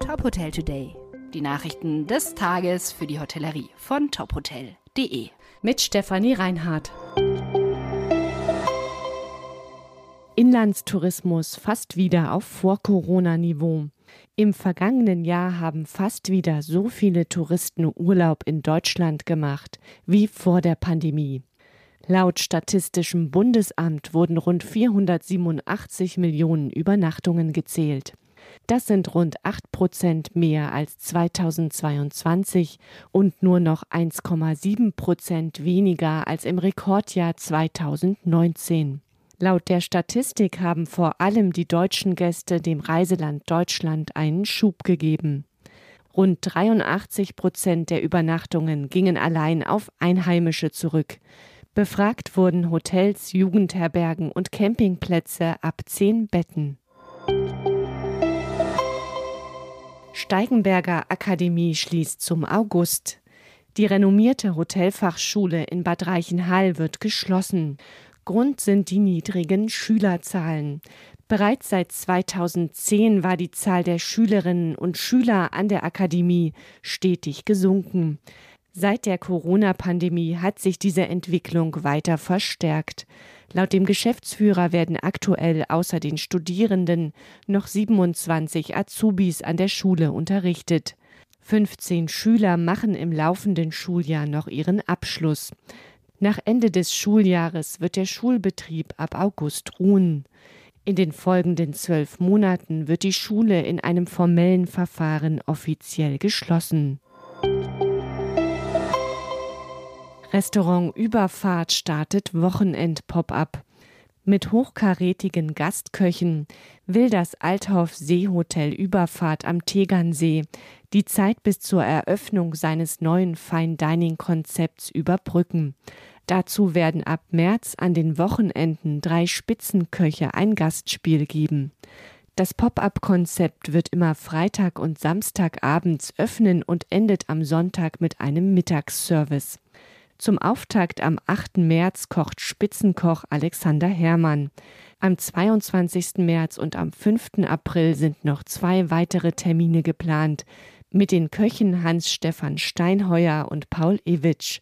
Top Hotel Today. Die Nachrichten des Tages für die Hotellerie von tophotel.de. Mit Stefanie Reinhardt. Inlandstourismus fast wieder auf Vor-Corona-Niveau. Im vergangenen Jahr haben fast wieder so viele Touristen Urlaub in Deutschland gemacht wie vor der Pandemie. Laut Statistischem Bundesamt wurden rund 487 Millionen Übernachtungen gezählt. Das sind rund 8 Prozent mehr als 2022 und nur noch 1,7 Prozent weniger als im Rekordjahr 2019. Laut der Statistik haben vor allem die deutschen Gäste dem Reiseland Deutschland einen Schub gegeben. Rund 83 Prozent der Übernachtungen gingen allein auf Einheimische zurück. Befragt wurden Hotels, Jugendherbergen und Campingplätze ab zehn Betten. Steigenberger Akademie schließt zum August. Die renommierte Hotelfachschule in Bad Reichenhall wird geschlossen. Grund sind die niedrigen Schülerzahlen. Bereits seit 2010 war die Zahl der Schülerinnen und Schüler an der Akademie stetig gesunken. Seit der Corona-Pandemie hat sich diese Entwicklung weiter verstärkt. Laut dem Geschäftsführer werden aktuell außer den Studierenden noch 27 Azubis an der Schule unterrichtet. 15 Schüler machen im laufenden Schuljahr noch ihren Abschluss. Nach Ende des Schuljahres wird der Schulbetrieb ab August ruhen. In den folgenden zwölf Monaten wird die Schule in einem formellen Verfahren offiziell geschlossen. Restaurant Überfahrt startet Wochenend-Pop-up. Mit hochkarätigen Gastköchen will das Althoff Seehotel Überfahrt am Tegernsee die Zeit bis zur Eröffnung seines neuen Fine Dining Konzepts überbrücken. Dazu werden ab März an den Wochenenden drei Spitzenköche ein Gastspiel geben. Das Pop-up-Konzept wird immer Freitag und Samstagabends öffnen und endet am Sonntag mit einem Mittagsservice. Zum Auftakt am 8. März kocht Spitzenkoch Alexander Herrmann. Am 22. März und am 5. April sind noch zwei weitere Termine geplant mit den Köchen Hans-Stefan Steinheuer und Paul Ewitsch.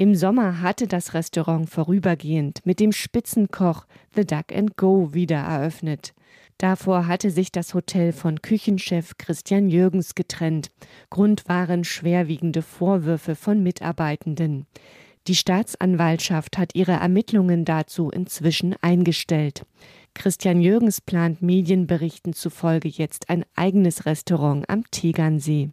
Im Sommer hatte das Restaurant vorübergehend mit dem Spitzenkoch The Duck and Go wieder eröffnet. Davor hatte sich das Hotel von Küchenchef Christian Jürgens getrennt. Grund waren schwerwiegende Vorwürfe von Mitarbeitenden. Die Staatsanwaltschaft hat ihre Ermittlungen dazu inzwischen eingestellt. Christian Jürgens plant Medienberichten zufolge jetzt ein eigenes Restaurant am Tegernsee.